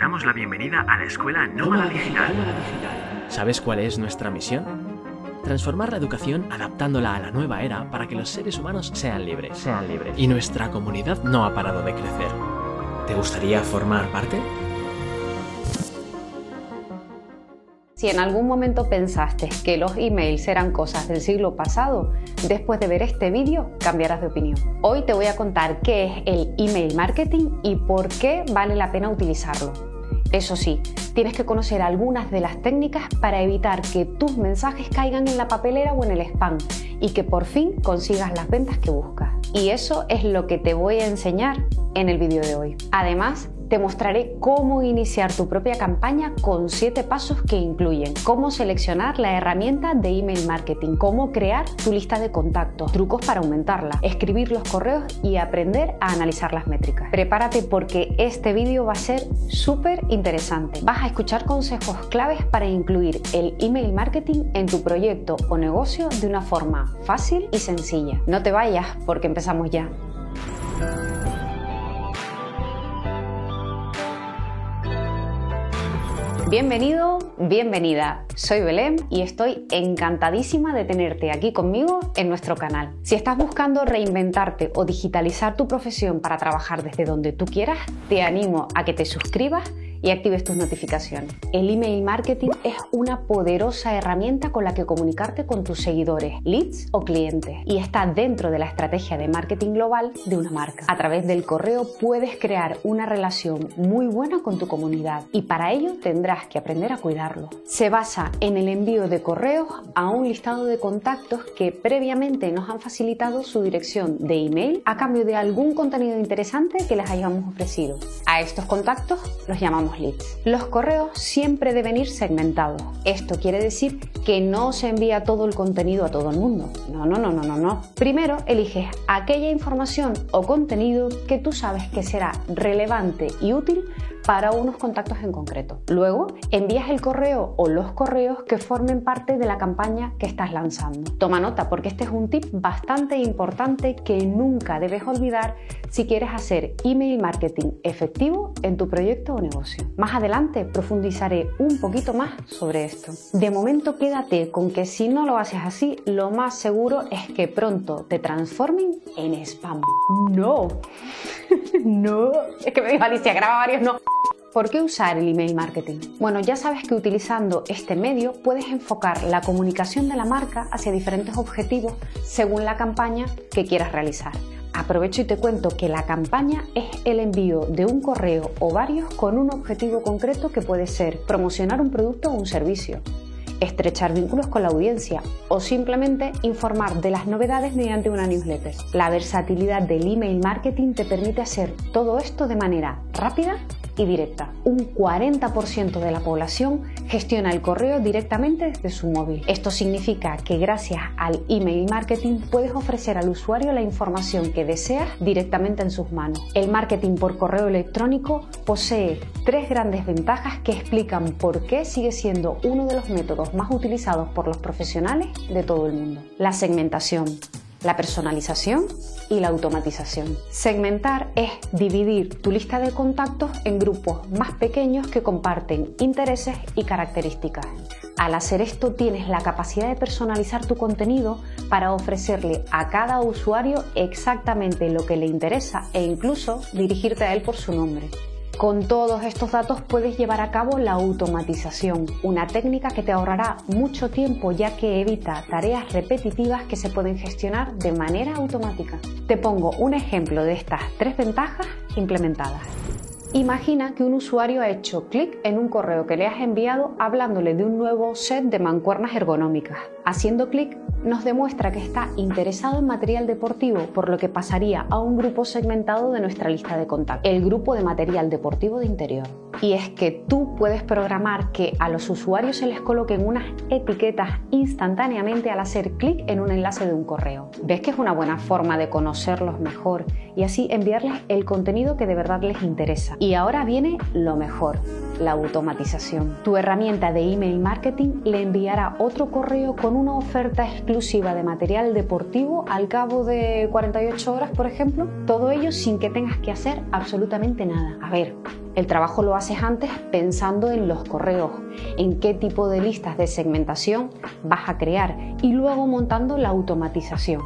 damos la bienvenida a la Escuela Nómada Digital. ¿Sabes cuál es nuestra misión? Transformar la educación adaptándola a la nueva era para que los seres humanos sean libres. Sean libres. Y nuestra comunidad no ha parado de crecer. ¿Te gustaría formar parte? Si en algún momento pensaste que los emails eran cosas del siglo pasado, después de ver este vídeo cambiarás de opinión. Hoy te voy a contar qué es el email marketing y por qué vale la pena utilizarlo. Eso sí, tienes que conocer algunas de las técnicas para evitar que tus mensajes caigan en la papelera o en el spam y que por fin consigas las ventas que buscas. Y eso es lo que te voy a enseñar en el vídeo de hoy. Además, te mostraré cómo iniciar tu propia campaña con 7 pasos que incluyen cómo seleccionar la herramienta de email marketing, cómo crear tu lista de contactos, trucos para aumentarla, escribir los correos y aprender a analizar las métricas. Prepárate porque este vídeo va a ser súper interesante. Vas a escuchar consejos claves para incluir el email marketing en tu proyecto o negocio de una forma fácil y sencilla. No te vayas porque empezamos ya. Bienvenido, bienvenida. Soy Belén y estoy encantadísima de tenerte aquí conmigo en nuestro canal. Si estás buscando reinventarte o digitalizar tu profesión para trabajar desde donde tú quieras, te animo a que te suscribas y actives tus notificaciones. El email marketing es una poderosa herramienta con la que comunicarte con tus seguidores, leads o clientes y está dentro de la estrategia de marketing global de una marca. A través del correo puedes crear una relación muy buena con tu comunidad y para ello tendrás que aprender a cuidarlo. Se basa en el envío de correos a un listado de contactos que previamente nos han facilitado su dirección de email a cambio de algún contenido interesante que les hayamos ofrecido. A estos contactos los llamamos leads. Los correos siempre deben ir segmentados. Esto quiere decir que no se envía todo el contenido a todo el mundo. No, no, no, no, no, no. Primero eliges aquella información o contenido que tú sabes que será relevante y útil para unos contactos en concreto. Luego envías el correo o los correos que formen parte de la campaña que estás lanzando. Toma nota porque este es un tip bastante importante que nunca debes olvidar si quieres hacer email marketing efectivo en tu proyecto o negocio. Más adelante profundizaré un poquito más sobre esto. De momento quédate con que si no lo haces así, lo más seguro es que pronto te transformen en spam. No, no, es que me dijo Alicia, graba varios no. ¿Por qué usar el email marketing? Bueno, ya sabes que utilizando este medio puedes enfocar la comunicación de la marca hacia diferentes objetivos según la campaña que quieras realizar. Aprovecho y te cuento que la campaña es el envío de un correo o varios con un objetivo concreto que puede ser promocionar un producto o un servicio, estrechar vínculos con la audiencia o simplemente informar de las novedades mediante una newsletter. La versatilidad del email marketing te permite hacer todo esto de manera rápida directa. Un 40% de la población gestiona el correo directamente desde su móvil. Esto significa que gracias al email marketing puedes ofrecer al usuario la información que deseas directamente en sus manos. El marketing por correo electrónico posee tres grandes ventajas que explican por qué sigue siendo uno de los métodos más utilizados por los profesionales de todo el mundo. La segmentación la personalización y la automatización. Segmentar es dividir tu lista de contactos en grupos más pequeños que comparten intereses y características. Al hacer esto tienes la capacidad de personalizar tu contenido para ofrecerle a cada usuario exactamente lo que le interesa e incluso dirigirte a él por su nombre. Con todos estos datos puedes llevar a cabo la automatización, una técnica que te ahorrará mucho tiempo ya que evita tareas repetitivas que se pueden gestionar de manera automática. Te pongo un ejemplo de estas tres ventajas implementadas. Imagina que un usuario ha hecho clic en un correo que le has enviado hablándole de un nuevo set de mancuernas ergonómicas. Haciendo clic nos demuestra que está interesado en material deportivo, por lo que pasaría a un grupo segmentado de nuestra lista de contactos, el grupo de material deportivo de interior. Y es que tú puedes programar que a los usuarios se les coloquen unas etiquetas instantáneamente al hacer clic en un enlace de un correo. ¿Ves que es una buena forma de conocerlos mejor y así enviarles el contenido que de verdad les interesa? Y ahora viene lo mejor, la automatización. Tu herramienta de email marketing le enviará otro correo con una oferta exclusiva de material deportivo al cabo de 48 horas, por ejemplo. Todo ello sin que tengas que hacer absolutamente nada. A ver, El trabajo lo haces antes pensando en los correos, en qué tipo de listas de segmentación vas a crear y luego montando la automatización.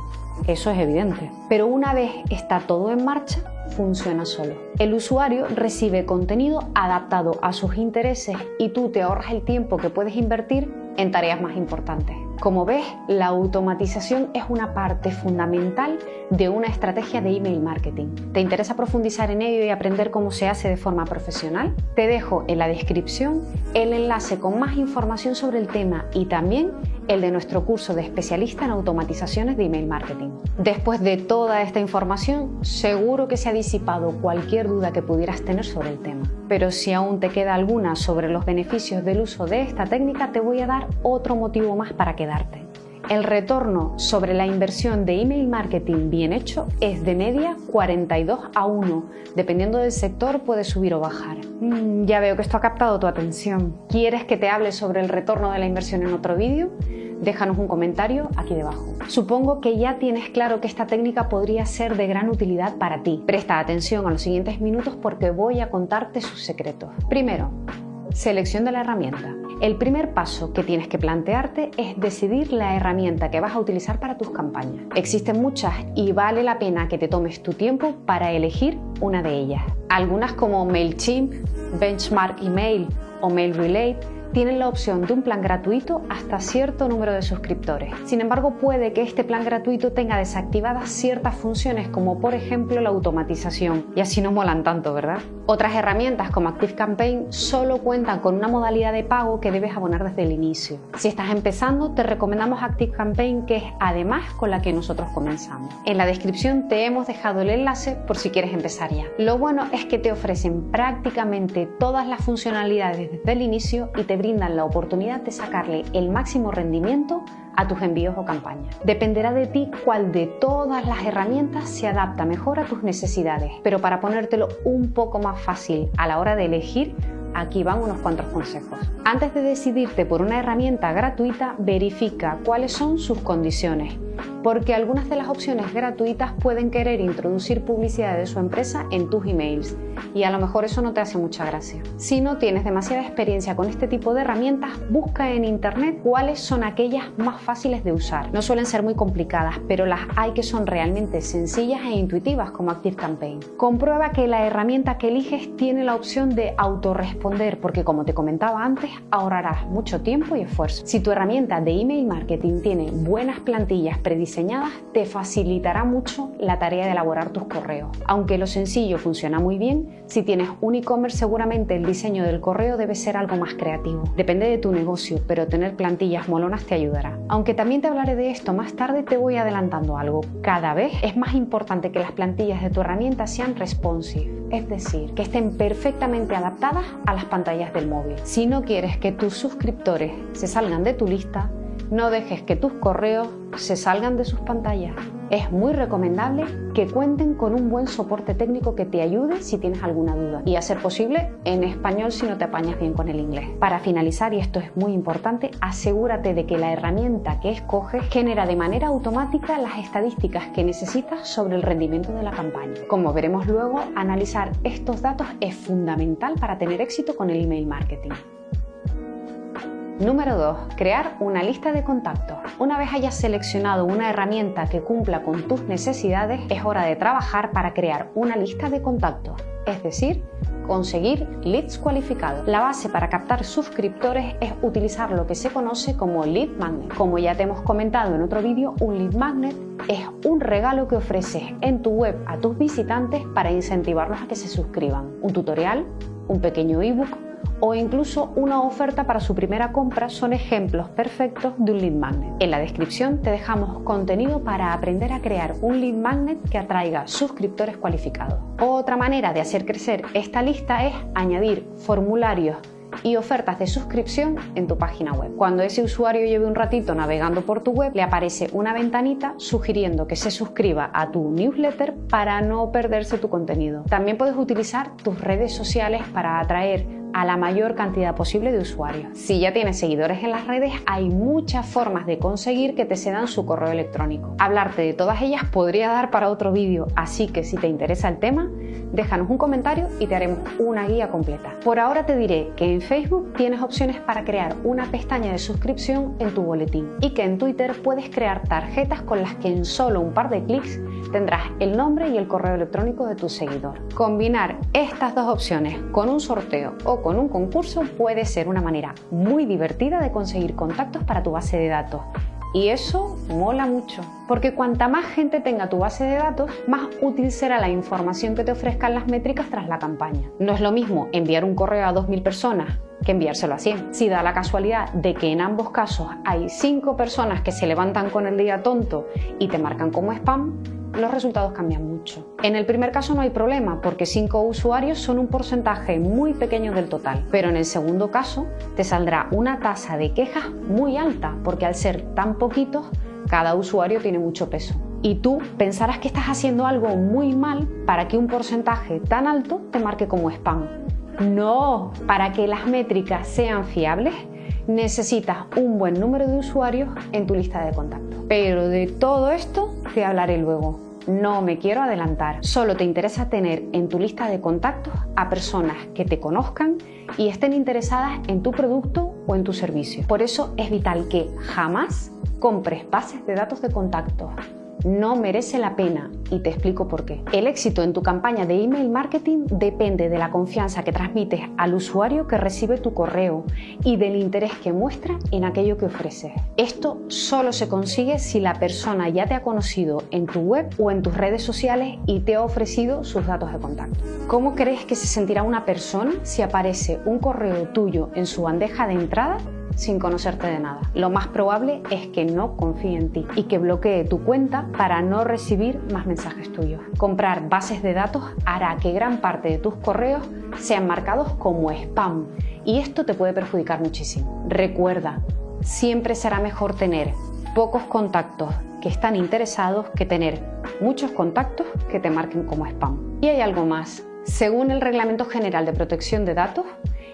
Eso es evidente. Pero una vez está todo en marcha, funciona solo. El usuario recibe contenido adaptado a sus intereses y tú te ahorras el tiempo que puedes invertir en tareas más importantes. Como ves, la automatización es una parte fundamental de una estrategia de email marketing. ¿Te interesa profundizar en ello y aprender cómo se hace de forma profesional? Te dejo en la descripción el enlace con más información sobre el tema y también el de nuestro curso de especialista en automatizaciones de email marketing. Después de toda esta información, seguro que se ha disipado cualquier duda que pudieras tener sobre el tema. Pero si aún te queda alguna sobre los beneficios del uso de esta técnica, te voy a dar otro motivo más para El retorno sobre la inversión de email marketing bien hecho es de media 42 a 1. Dependiendo del sector puede subir o bajar. Mm, ya veo que esto ha captado tu atención. ¿Quieres que te hable sobre el retorno de la inversión en otro vídeo? Déjanos un comentario aquí debajo. Supongo que ya tienes claro que esta técnica podría ser de gran utilidad para ti. Presta atención a los siguientes minutos porque voy a contarte sus secretos. Primero, selección de la herramienta. El primer paso que tienes que plantearte es decidir la herramienta que vas a utilizar para tus campañas. Existen muchas y vale la pena que te tomes tu tiempo para elegir una de ellas. Algunas como MailChimp, Benchmark Email o MailRelate tienen la opción de un plan gratuito hasta cierto número de suscriptores. Sin embargo, puede que este plan gratuito tenga desactivadas ciertas funciones como por ejemplo la automatización y así no molan tanto, ¿verdad? Otras herramientas como ActiveCampaign solo cuentan con una modalidad de pago que debes abonar desde el inicio. Si estás empezando, te recomendamos ActiveCampaign que es además con la que nosotros comenzamos. En la descripción te hemos dejado el enlace por si quieres empezar ya. Lo bueno es que te ofrecen prácticamente todas las funcionalidades desde el inicio y te brindan la oportunidad de sacarle el máximo rendimiento a tus envíos o campañas. Dependerá de ti cuál de todas las herramientas se adapta mejor a tus necesidades, pero para ponértelo un poco más fácil a la hora de elegir, aquí van unos cuantos consejos. Antes de decidirte por una herramienta gratuita, verifica cuáles son sus condiciones porque algunas de las opciones gratuitas pueden querer introducir publicidad de su empresa en tus emails y a lo mejor eso no te hace mucha gracia. Si no tienes demasiada experiencia con este tipo de herramientas, busca en internet cuáles son aquellas más fáciles de usar. No suelen ser muy complicadas, pero las hay que son realmente sencillas e intuitivas como ActiveCampaign. Comprueba que la herramienta que eliges tiene la opción de autorresponder porque como te comentaba antes, ahorrarás mucho tiempo y esfuerzo. Si tu herramienta de email marketing tiene buenas plantillas prediseñadas te facilitará mucho la tarea de elaborar tus correos. Aunque lo sencillo funciona muy bien, si tienes un e-commerce seguramente el diseño del correo debe ser algo más creativo. Depende de tu negocio, pero tener plantillas molonas te ayudará. Aunque también te hablaré de esto más tarde, te voy adelantando algo. Cada vez es más importante que las plantillas de tu herramienta sean responsive, es decir, que estén perfectamente adaptadas las pantallas del móvil. Si no quieres que tus suscriptores se salgan de tu lista, no dejes que tus correos se salgan de sus pantallas. Es muy recomendable que cuenten con un buen soporte técnico que te ayude si tienes alguna duda y a ser posible en español si no te apañas bien con el inglés. Para finalizar, y esto es muy importante, asegúrate de que la herramienta que escoges genera de manera automática las estadísticas que necesitas sobre el rendimiento de la campaña. Como veremos luego, analizar estos datos es fundamental para tener éxito con el email marketing. Número 2. Crear una lista de contactos. Una vez hayas seleccionado una herramienta que cumpla con tus necesidades, es hora de trabajar para crear una lista de contactos, es decir, conseguir leads cualificados. La base para captar suscriptores es utilizar lo que se conoce como lead magnet. Como ya te hemos comentado en otro vídeo, un lead magnet es un regalo que ofreces en tu web a tus visitantes para incentivarlos a que se suscriban. Un tutorial, un pequeño ebook o incluso una oferta para su primera compra son ejemplos perfectos de un lead magnet. En la descripción te dejamos contenido para aprender a crear un lead magnet que atraiga suscriptores cualificados. Otra manera de hacer crecer esta lista es añadir formularios y ofertas de suscripción en tu página web. Cuando ese usuario lleve un ratito navegando por tu web, le aparece una ventanita sugiriendo que se suscriba a tu newsletter para no perderse tu contenido. También puedes utilizar tus redes sociales para atraer a la mayor cantidad posible de usuarios. Si ya tienes seguidores en las redes, hay muchas formas de conseguir que te cedan su correo electrónico. Hablarte de todas ellas podría dar para otro vídeo, así que si te interesa el tema, déjanos un comentario y te haremos una guía completa. Por ahora te diré que en Facebook tienes opciones para crear una pestaña de suscripción en tu boletín y que en Twitter puedes crear tarjetas con las que en solo un par de clics tendrás el nombre y el correo electrónico de tu seguidor. Combinar estas dos opciones con un sorteo o con un concurso puede ser una manera muy divertida de conseguir contactos para tu base de datos y eso mola mucho, porque cuanta más gente tenga tu base de datos, más útil será la información que te ofrezcan las métricas tras la campaña. No es lo mismo enviar un correo a 2.000 personas que enviárselo a 100. Si da la casualidad de que en ambos casos hay 5 personas que se levantan con el día tonto y te marcan como spam, los resultados cambian mucho. En el primer caso no hay problema porque 5 usuarios son un porcentaje muy pequeño del total, pero en el segundo caso te saldrá una tasa de quejas muy alta porque al ser tan poquitos, cada usuario tiene mucho peso. Y tú pensarás que estás haciendo algo muy mal para que un porcentaje tan alto te marque como spam. No, para que las métricas sean fiables, necesitas un buen número de usuarios en tu lista de contactos. Pero de todo esto te hablaré luego. No me quiero adelantar, solo te interesa tener en tu lista de contactos a personas que te conozcan y estén interesadas en tu producto o en tu servicio. Por eso es vital que jamás compres bases de datos de contactos no merece la pena y te explico por qué. El éxito en tu campaña de email marketing depende de la confianza que transmites al usuario que recibe tu correo y del interés que muestra en aquello que ofreces. Esto solo se consigue si la persona ya te ha conocido en tu web o en tus redes sociales y te ha ofrecido sus datos de contacto. ¿Cómo crees que se sentirá una persona si aparece un correo tuyo en su bandeja de entrada sin conocerte de nada. Lo más probable es que no confíe en ti y que bloquee tu cuenta para no recibir más mensajes tuyos. Comprar bases de datos hará que gran parte de tus correos sean marcados como spam y esto te puede perjudicar muchísimo. Recuerda, siempre será mejor tener pocos contactos que están interesados que tener muchos contactos que te marquen como spam. Y hay algo más. Según el Reglamento General de Protección de Datos,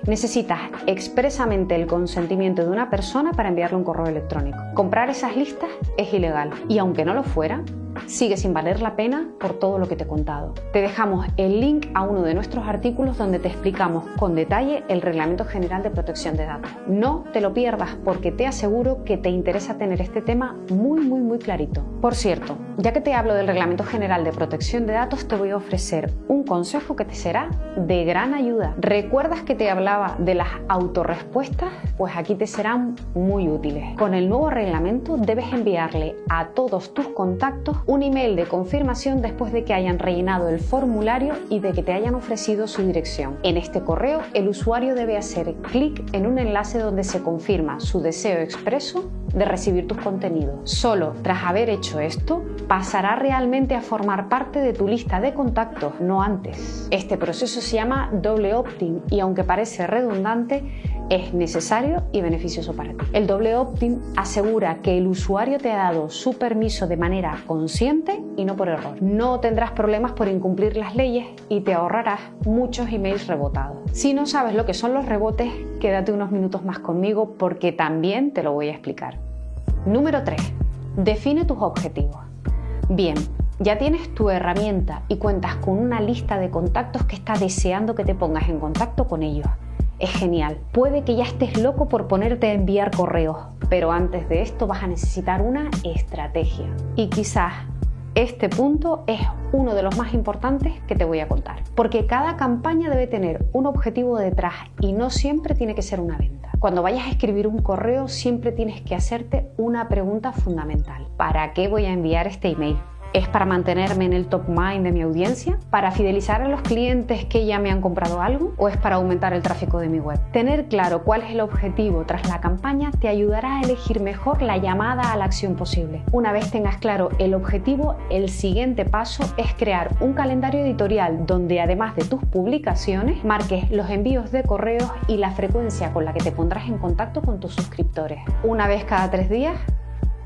necesitas expresamente el consentimiento de una persona para enviarle un correo electrónico. Comprar esas listas es ilegal y aunque no lo fuera, sigue sin valer la pena por todo lo que te he contado. Te dejamos el link a uno de nuestros artículos donde te explicamos con detalle el Reglamento General de Protección de Datos. No te lo pierdas porque te aseguro que te interesa tener este tema muy muy muy clarito. Por cierto, ya que te hablo del Reglamento General de Protección de Datos, te voy a ofrecer un consejo que te será de gran ayuda. ¿Recuerdas que te hablaba de las autorrespuestas? Pues aquí te serán muy útiles. Con el nuevo reglamento debes enviarle a todos tus contactos un email de confirmación después de que hayan rellenado el formulario y de que te hayan ofrecido su dirección. En este correo, el usuario debe hacer clic en un enlace donde se confirma su deseo expreso de recibir tus contenidos. Solo tras haber hecho esto, pasará realmente a formar parte de tu lista de contactos, no antes. Este proceso se llama doble opt-in y aunque parece redundante, es necesario y beneficioso para ti. El doble opt-in asegura que el usuario te ha dado su permiso de manera consciente y no por error. No tendrás problemas por incumplir las leyes y te ahorrarás muchos emails rebotados. Si no sabes lo que son los rebotes, quédate unos minutos más conmigo porque también te lo voy a explicar. Número 3. Define tus objetivos. Bien, ya tienes tu herramienta y cuentas con una lista de contactos que está deseando que te pongas en contacto con ellos es genial. Puede que ya estés loco por ponerte a enviar correos, pero antes de esto vas a necesitar una estrategia. Y quizás este punto es uno de los más importantes que te voy a contar, porque cada campaña debe tener un objetivo detrás y no siempre tiene que ser una venta. Cuando vayas a escribir un correo siempre tienes que hacerte una pregunta fundamental. ¿Para qué voy a enviar este email? ¿Es para mantenerme en el top mind de mi audiencia? ¿Para fidelizar a los clientes que ya me han comprado algo? ¿O es para aumentar el tráfico de mi web? Tener claro cuál es el objetivo tras la campaña te ayudará a elegir mejor la llamada a la acción posible. Una vez tengas claro el objetivo, el siguiente paso es crear un calendario editorial donde además de tus publicaciones marques los envíos de correos y la frecuencia con la que te pondrás en contacto con tus suscriptores. Una vez cada tres días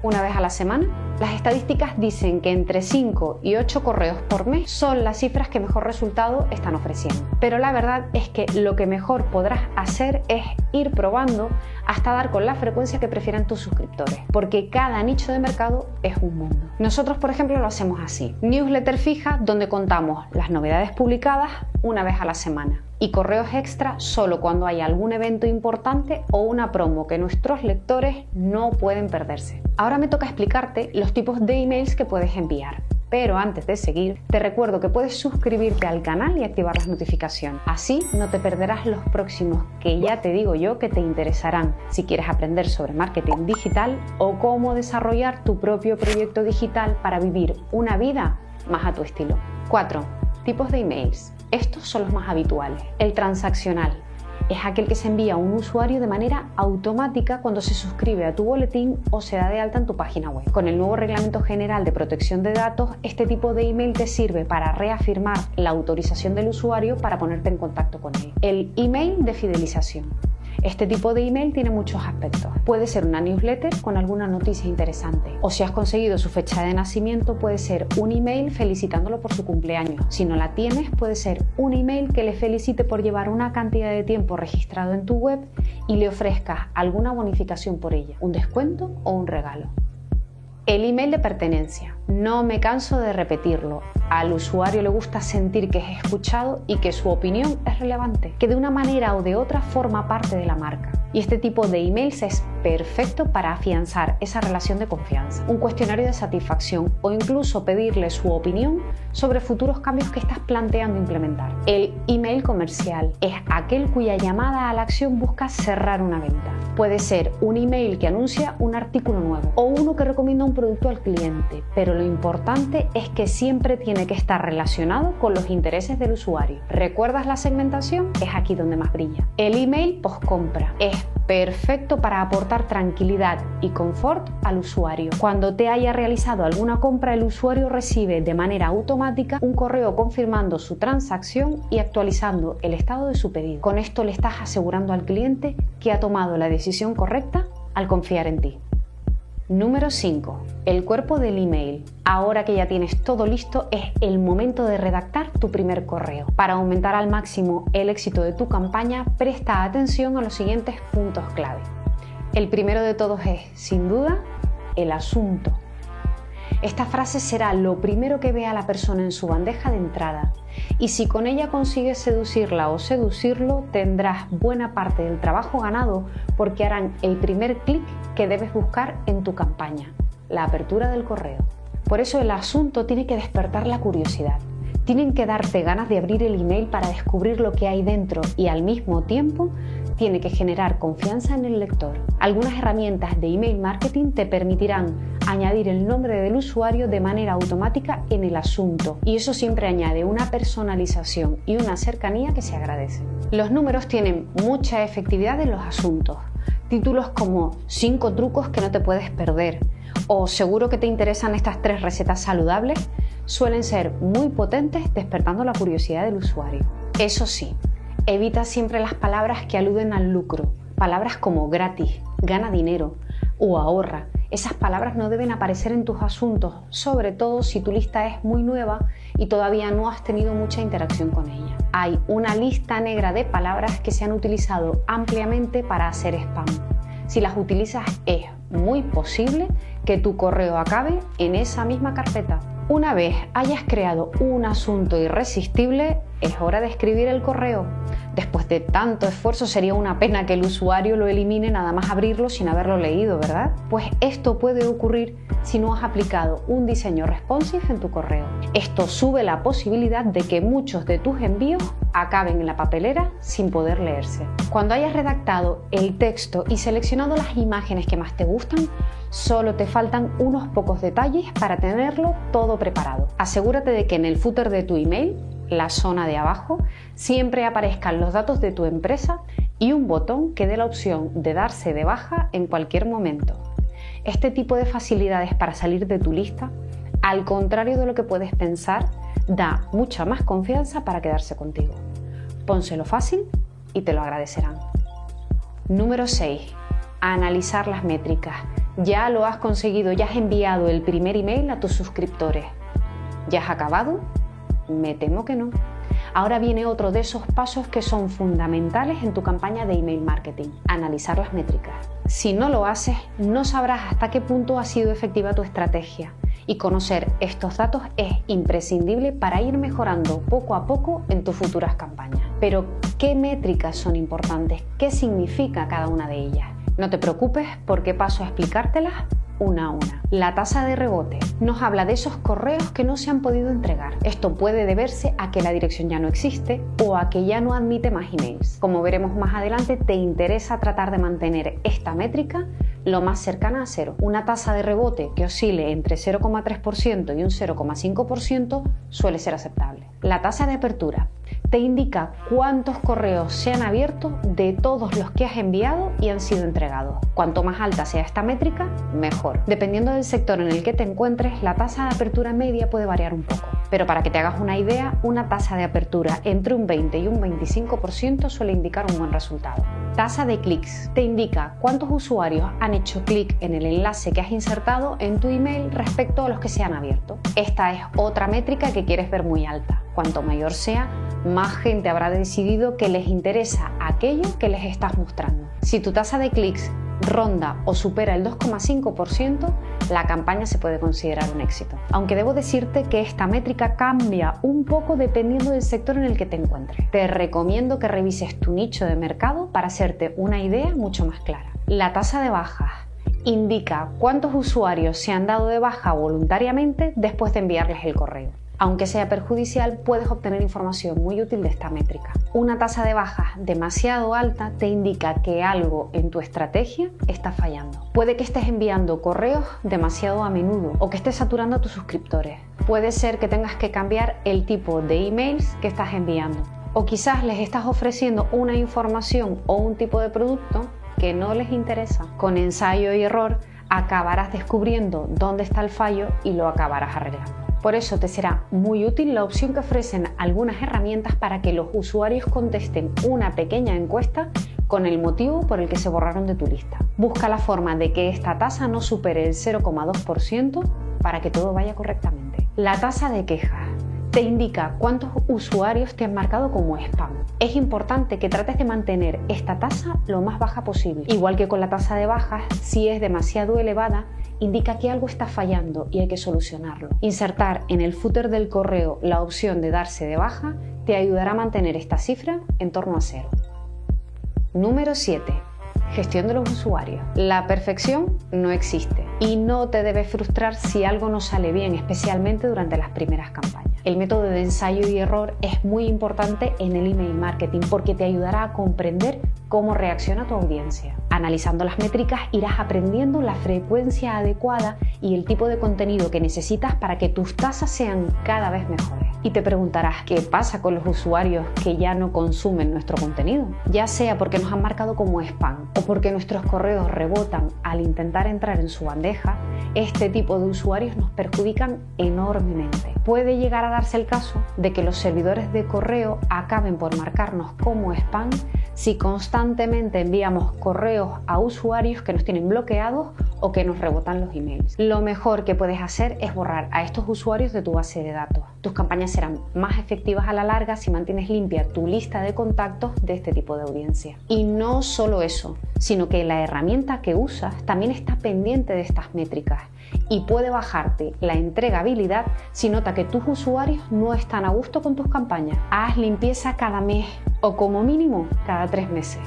una vez a la semana? Las estadísticas dicen que entre 5 y 8 correos por mes son las cifras que mejor resultado están ofreciendo. Pero la verdad es que lo que mejor podrás hacer es ir probando hasta dar con la frecuencia que prefieran tus suscriptores, porque cada nicho de mercado es un mundo. Nosotros, por ejemplo, lo hacemos así. Newsletter fija donde contamos las novedades publicadas una vez a la semana y correos extra solo cuando hay algún evento importante o una promo que nuestros lectores no pueden perderse. Ahora me toca explicarte los tipos de emails que puedes enviar. Pero antes de seguir, te recuerdo que puedes suscribirte al canal y activar las notificaciones. Así no te perderás los próximos que ya te digo yo que te interesarán si quieres aprender sobre marketing digital o cómo desarrollar tu propio proyecto digital para vivir una vida más a tu estilo. 4. Tipos de emails. Estos son los más habituales. El transaccional es aquel que se envía a un usuario de manera automática cuando se suscribe a tu boletín o se da de alta en tu página web. Con el nuevo Reglamento General de Protección de Datos, este tipo de email te sirve para reafirmar la autorización del usuario para ponerte en contacto con él. El email de fidelización este tipo de email tiene muchos aspectos. Puede ser una newsletter con alguna noticia interesante. O si has conseguido su fecha de nacimiento, puede ser un email felicitándolo por su cumpleaños. Si no la tienes, puede ser un email que le felicite por llevar una cantidad de tiempo registrado en tu web y le ofrezcas alguna bonificación por ella, un descuento o un regalo. El email de pertenencia. No me canso de repetirlo. Al usuario le gusta sentir que es escuchado y que su opinión es relevante, que de una manera o de otra forma parte de la marca. Y este tipo de emails es perfecto para afianzar esa relación de confianza, un cuestionario de satisfacción o incluso pedirle su opinión sobre futuros cambios que estás planteando implementar. El email comercial es aquel cuya llamada a la acción busca cerrar una venta. Puede ser un email que anuncia un artículo nuevo o uno que recomienda un producto al cliente, pero lo importante es que siempre tiene que estar relacionado con los intereses del usuario. ¿Recuerdas la segmentación? Es aquí donde más brilla. El email post compra es perfecto para aportar tranquilidad y confort al usuario. Cuando te haya realizado alguna compra, el usuario recibe de manera automática un correo confirmando su transacción y actualizando el estado de su pedido. Con esto le estás asegurando al cliente que ha tomado la decisión correcta al confiar en ti. Número 5. El cuerpo del email. Ahora que ya tienes todo listo, es el momento de redactar tu primer correo. Para aumentar al máximo el éxito de tu campaña, presta atención a los siguientes puntos clave. El primero de todos es, sin duda, el asunto. Esta frase será lo primero que vea la persona en su bandeja de entrada y si con ella consigues seducirla o seducirlo, tendrás buena parte del trabajo ganado porque harán el primer clic que debes buscar en tu campaña, la apertura del correo. Por eso el asunto tiene que despertar la curiosidad. Tienen que darte ganas de abrir el email para descubrir lo que hay dentro y al mismo tiempo tiene que generar confianza en el lector. Algunas herramientas de email marketing te permitirán añadir el nombre del usuario de manera automática en el asunto y eso siempre añade una personalización y una cercanía que se agradece. Los números tienen mucha efectividad en los asuntos. Títulos como 5 trucos que no te puedes perder o seguro que te interesan estas tres recetas saludables suelen ser muy potentes despertando la curiosidad del usuario. Eso sí, Evita siempre las palabras que aluden al lucro, palabras como gratis, gana dinero o ahorra. Esas palabras no deben aparecer en tus asuntos, sobre todo si tu lista es muy nueva y todavía no has tenido mucha interacción con ella. Hay una lista negra de palabras que se han utilizado ampliamente para hacer spam. Si las utilizas es muy posible que tu correo acabe en esa misma carpeta. Una vez hayas creado un asunto irresistible, es hora de escribir el correo. Después de tanto esfuerzo sería una pena que el usuario lo elimine nada más abrirlo sin haberlo leído, ¿verdad? Pues esto puede ocurrir si no has aplicado un diseño responsive en tu correo. Esto sube la posibilidad de que muchos de tus envíos acaben en la papelera sin poder leerse. Cuando hayas redactado el texto y seleccionado las imágenes que más te gustan, solo te faltan unos pocos detalles para tenerlo todo preparado. Asegúrate de que en el footer de tu email la zona de abajo, siempre aparezcan los datos de tu empresa y un botón que dé la opción de darse de baja en cualquier momento. Este tipo de facilidades para salir de tu lista, al contrario de lo que puedes pensar, da mucha más confianza para quedarse contigo. Pónselo fácil y te lo agradecerán. Número 6. Analizar las métricas. Ya lo has conseguido, ya has enviado el primer email a tus suscriptores. ¿Ya has acabado? Me temo que no. Ahora viene otro de esos pasos que son fundamentales en tu campaña de email marketing, analizar las métricas. Si no lo haces, no sabrás hasta qué punto ha sido efectiva tu estrategia. Y conocer estos datos es imprescindible para ir mejorando poco a poco en tus futuras campañas. Pero, ¿qué métricas son importantes? ¿Qué significa cada una de ellas? No te preocupes porque paso a explicártelas una a una. La tasa de rebote nos habla de esos correos que no se han podido entregar. Esto puede deberse a que la dirección ya no existe o a que ya no admite más emails. Como veremos más adelante, te interesa tratar de mantener esta métrica lo más cercana a cero. Una tasa de rebote que oscile entre 0,3% y un 0,5% suele ser aceptable. La tasa de apertura te indica cuántos correos se han abierto de todos los que has enviado y han sido entregados. Cuanto más alta sea esta métrica, mejor. Dependiendo del sector en el que te encuentres, la tasa de apertura media puede variar un poco. Pero para que te hagas una idea, una tasa de apertura entre un 20 y un 25% suele indicar un buen resultado. Tasa de clics te indica cuántos usuarios han hecho clic en el enlace que has insertado en tu email respecto a los que se han abierto. Esta es otra métrica que quieres ver muy alta. Cuanto mayor sea, más gente habrá decidido que les interesa aquello que les estás mostrando. Si tu tasa de clics ronda o supera el 2,5%, la campaña se puede considerar un éxito. Aunque debo decirte que esta métrica cambia un poco dependiendo del sector en el que te encuentres. Te recomiendo que revises tu nicho de mercado para hacerte una idea mucho más clara. La tasa de bajas indica cuántos usuarios se han dado de baja voluntariamente después de enviarles el correo. Aunque sea perjudicial, puedes obtener información muy útil de esta métrica. Una tasa de bajas demasiado alta te indica que algo en tu estrategia está fallando. Puede que estés enviando correos demasiado a menudo o que estés saturando a tus suscriptores. Puede ser que tengas que cambiar el tipo de emails que estás enviando. O quizás les estás ofreciendo una información o un tipo de producto que no les interesa. Con ensayo y error acabarás descubriendo dónde está el fallo y lo acabarás arreglando. Por eso te será muy útil la opción que ofrecen algunas herramientas para que los usuarios contesten una pequeña encuesta con el motivo por el que se borraron de tu lista. Busca la forma de que esta tasa no supere el 0,2% para que todo vaya correctamente. La tasa de quejas te indica cuántos usuarios te han marcado como spam. Es importante que trates de mantener esta tasa lo más baja posible. Igual que con la tasa de bajas, si es demasiado elevada, indica que algo está fallando y hay que solucionarlo. Insertar en el footer del correo la opción de darse de baja te ayudará a mantener esta cifra en torno a cero. Número 7. Gestión de los usuarios. La perfección no existe y no te debe frustrar si algo no sale bien, especialmente durante las primeras campañas. El método de ensayo y error es muy importante en el email marketing porque te ayudará a comprender cómo reacciona tu audiencia. Analizando las métricas irás aprendiendo la frecuencia adecuada y el tipo de contenido que necesitas para que tus tasas sean cada vez mejores. Y te preguntarás qué pasa con los usuarios que ya no consumen nuestro contenido, ya sea porque nos han marcado como spam o porque nuestros correos rebotan al intentar entrar en su bandeja, este tipo de usuarios nos perjudican enormemente. Puede llegar a darse el caso de que los servidores de correo acaben por marcarnos como spam si constantemente enviamos a usuarios que nos tienen bloqueados o que nos rebotan los emails. Lo mejor que puedes hacer es borrar a estos usuarios de tu base de datos. Tus campañas serán más efectivas a la larga si mantienes limpia tu lista de contactos de este tipo de audiencia. Y no solo eso, sino que la herramienta que usas también está pendiente de estas métricas y puede bajarte la entregabilidad si nota que tus usuarios no están a gusto con tus campañas. Haz limpieza cada mes o como mínimo cada tres meses.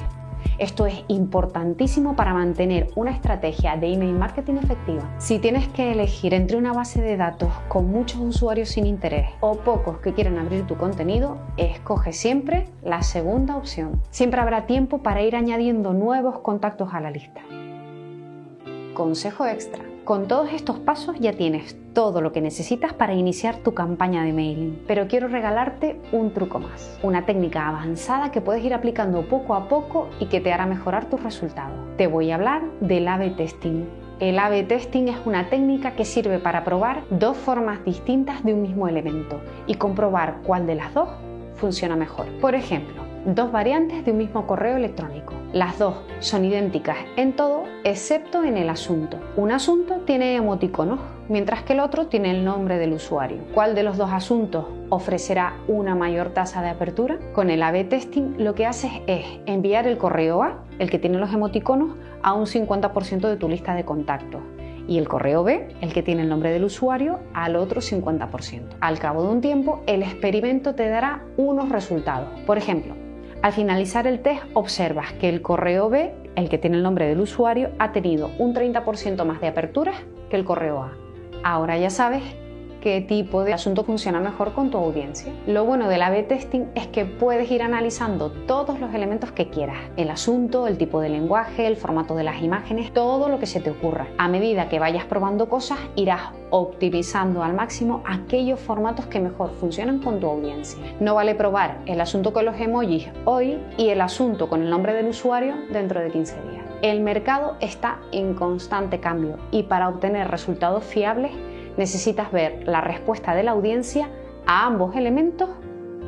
Esto es importantísimo para mantener una estrategia de email marketing efectiva. Si tienes que elegir entre una base de datos con muchos usuarios sin interés o pocos que quieren abrir tu contenido, escoge siempre la segunda opción. Siempre habrá tiempo para ir añadiendo nuevos contactos a la lista. Consejo extra. Con todos estos pasos ya tienes todo lo que necesitas para iniciar tu campaña de mailing, pero quiero regalarte un truco más, una técnica avanzada que puedes ir aplicando poco a poco y que te hará mejorar tus resultados. Te voy a hablar del A-B testing. El A-B testing es una técnica que sirve para probar dos formas distintas de un mismo elemento y comprobar cuál de las dos funciona mejor. Por ejemplo, dos variantes de un mismo correo electrónico. Las dos son idénticas en todo excepto en el asunto. Un asunto tiene emoticonos, mientras que el otro tiene el nombre del usuario. ¿Cuál de los dos asuntos ofrecerá una mayor tasa de apertura? Con el A-B testing lo que haces es enviar el correo A, el que tiene los emoticonos, a un 50% de tu lista de contactos y el correo B, el que tiene el nombre del usuario, al otro 50%. Al cabo de un tiempo, el experimento te dará unos resultados. Por ejemplo, al finalizar el test observas que el correo B, el que tiene el nombre del usuario, ha tenido un 30% más de aperturas que el correo A. Ahora ya sabes qué tipo de asunto funciona mejor con tu audiencia. Lo bueno del A-B testing es que puedes ir analizando todos los elementos que quieras, el asunto, el tipo de lenguaje, el formato de las imágenes, todo lo que se te ocurra. A medida que vayas probando cosas, irás optimizando al máximo aquellos formatos que mejor funcionan con tu audiencia. No vale probar el asunto con los emojis hoy y el asunto con el nombre del usuario dentro de 15 días. El mercado está en constante cambio y para obtener resultados fiables necesitas ver la respuesta de la audiencia a ambos elementos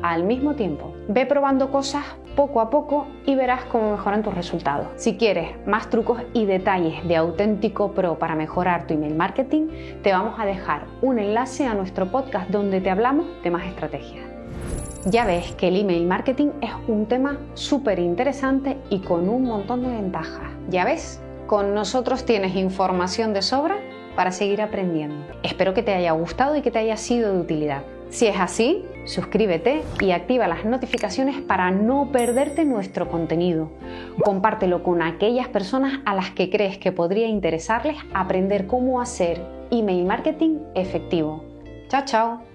al mismo tiempo. Ve probando cosas poco a poco y verás cómo mejoran tus resultados. Si quieres más trucos y detalles de auténtico pro para mejorar tu email marketing, te vamos a dejar un enlace a nuestro podcast donde te hablamos de más estrategias. Ya ves que el email marketing es un tema súper interesante y con un montón de ventajas. Ya ves, con nosotros tienes información de sobra para seguir aprendiendo. Espero que te haya gustado y que te haya sido de utilidad. Si es así, suscríbete y activa las notificaciones para no perderte nuestro contenido. Compártelo con aquellas personas a las que crees que podría interesarles aprender cómo hacer email marketing efectivo. Chao, chao.